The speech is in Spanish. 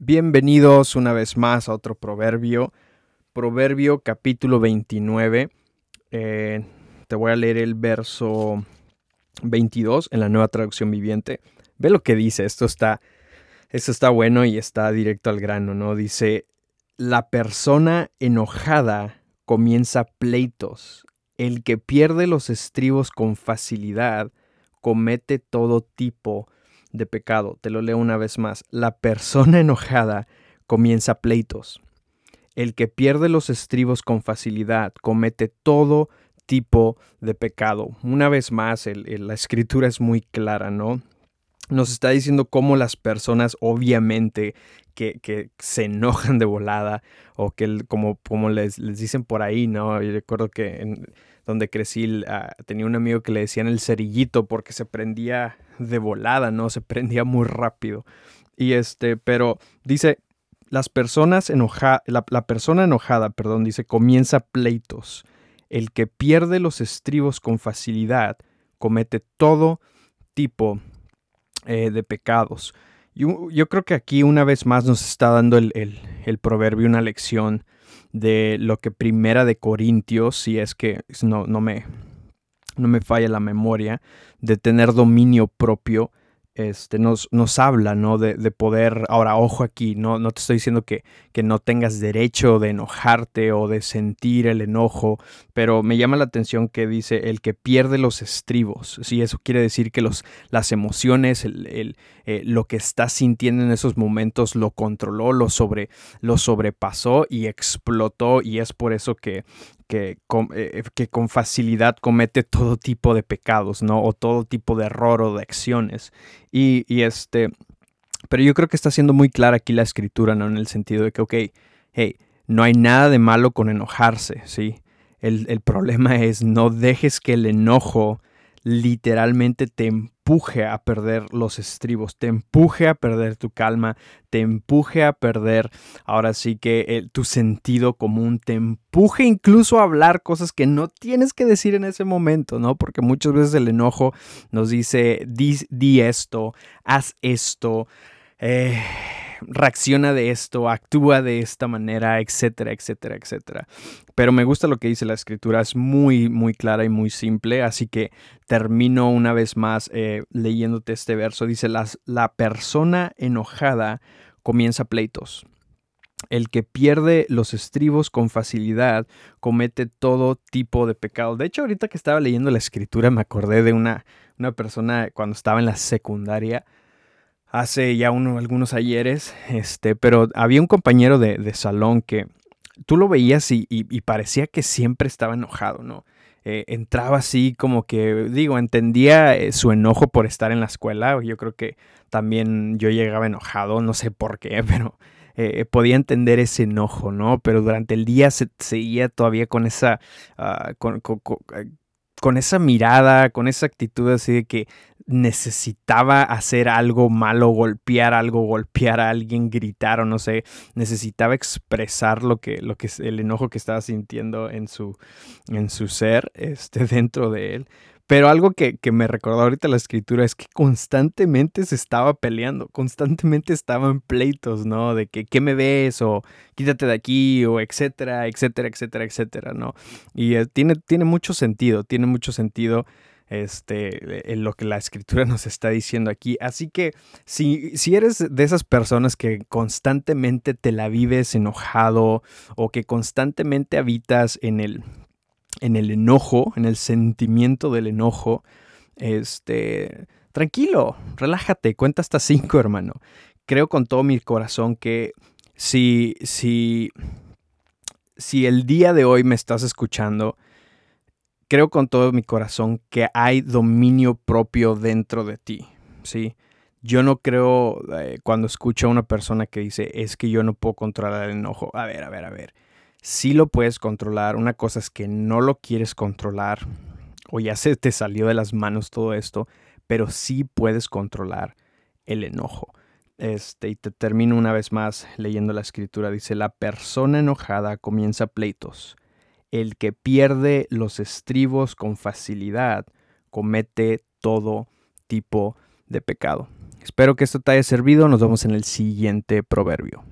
Bienvenidos una vez más a otro proverbio. Proverbio capítulo 29. Eh, te voy a leer el verso 22 en la nueva traducción viviente. Ve lo que dice, esto está, esto está bueno y está directo al grano, ¿no? Dice, la persona enojada comienza pleitos. El que pierde los estribos con facilidad comete todo tipo de pecado. Te lo leo una vez más. La persona enojada comienza pleitos. El que pierde los estribos con facilidad comete todo tipo de pecado. Una vez más, la escritura es muy clara, ¿no? Nos está diciendo cómo las personas obviamente que, se enojan de volada o que como, como les, les dicen por ahí, ¿no? Yo recuerdo que en, donde crecí ah, tenía un amigo que le decían el cerillito porque se prendía de volada, ¿no? Se prendía muy rápido. Y este, pero dice, las personas enojadas, la, la persona enojada, perdón, dice, comienza pleitos el que pierde los estribos con facilidad comete todo tipo eh, de pecados. Yo, yo, creo que aquí una vez más nos está dando el, el, proverbio una lección de lo que primera de Corintios, si es que no, no, me, no me falla la memoria, de tener dominio propio este, nos, nos habla, ¿no? De, de, poder, ahora, ojo aquí, no, no te estoy diciendo que, que, no tengas derecho de enojarte o de sentir el enojo, pero me llama la atención que dice el que pierde los estribos, ¿sí? Eso quiere decir que los, las emociones, el, el, eh, lo que estás sintiendo en esos momentos lo controló, lo, sobre, lo sobrepasó y explotó y es por eso que, que con, eh, que con facilidad comete todo tipo de pecados, ¿no? O todo tipo de error o de acciones. Y, este, pero yo creo que está siendo muy clara aquí la escritura, ¿no? En el sentido de que, ok, hey, no hay nada de malo con enojarse, ¿sí? El, el problema es no dejes que el enojo literalmente te empuje a perder los estribos, te empuje a perder tu calma, te empuje a perder ahora sí que eh, tu sentido común, te empuje incluso a hablar cosas que no tienes que decir en ese momento, ¿no? Porque muchas veces el enojo nos dice, di, esto, haz esto. Eh, reacciona de esto, actúa de esta manera, etcétera, etcétera, etcétera. Pero me gusta lo que dice la escritura, es muy, muy clara y muy simple, así que termino una vez más eh, leyéndote este verso. Dice, la persona enojada comienza pleitos. El que pierde los estribos con facilidad comete todo tipo de pecado. De hecho, ahorita que estaba leyendo la escritura me acordé de una, una persona cuando estaba en la secundaria hace ya uno, algunos ayeres, este, pero había un compañero de, salón que tú lo veías y, parecía que siempre estaba enojado, ¿no? Eh, entraba así como que, digo, entendía eh, su enojo por estar en la escuela, yo creo que también yo llegaba enojado, no sé por qué, pero eh, podía entender ese enojo, ¿no? Pero durante el día se seguía todavía con esa, ah, con, con esa mirada, con esa actitud así de que necesitaba hacer algo malo, golpear algo, golpear a alguien, gritar o no sé, necesitaba expresar lo que, lo que el enojo que estaba sintiendo en su, en su ser, este, dentro de él. Pero algo que, me recordó ahorita la escritura es que constantemente se estaba peleando, constantemente estaban pleitos, ¿no? De que, ¿qué me ves? O quítate de aquí, o etcétera, etcétera, etcétera, etcétera, ¿no? Y eh, tiene, tiene mucho sentido, tiene mucho sentido este, en lo que la escritura nos está diciendo aquí. Así que si, si eres de esas personas que constantemente te la vives enojado o que constantemente habitas en el en el enojo, en el sentimiento del enojo, este, tranquilo, relájate, cuenta hasta cinco, hermano. Creo con todo mi corazón que si, si, si el día de hoy me estás escuchando, creo con todo mi corazón que hay dominio propio dentro de ti, ¿sí? Yo no creo eh, cuando escucho a una persona que dice, es que yo no puedo controlar el enojo. A ver, a ver, a ver sí lo puedes controlar. Una cosa es que no lo quieres controlar o ya se te salió de las manos todo esto, pero sí puedes controlar el enojo. Este, y te termino una vez más leyendo la escritura. Dice, la persona enojada comienza pleitos. El que pierde los estribos con facilidad comete todo tipo de pecado. Espero que esto te haya servido. Nos vemos en el siguiente proverbio.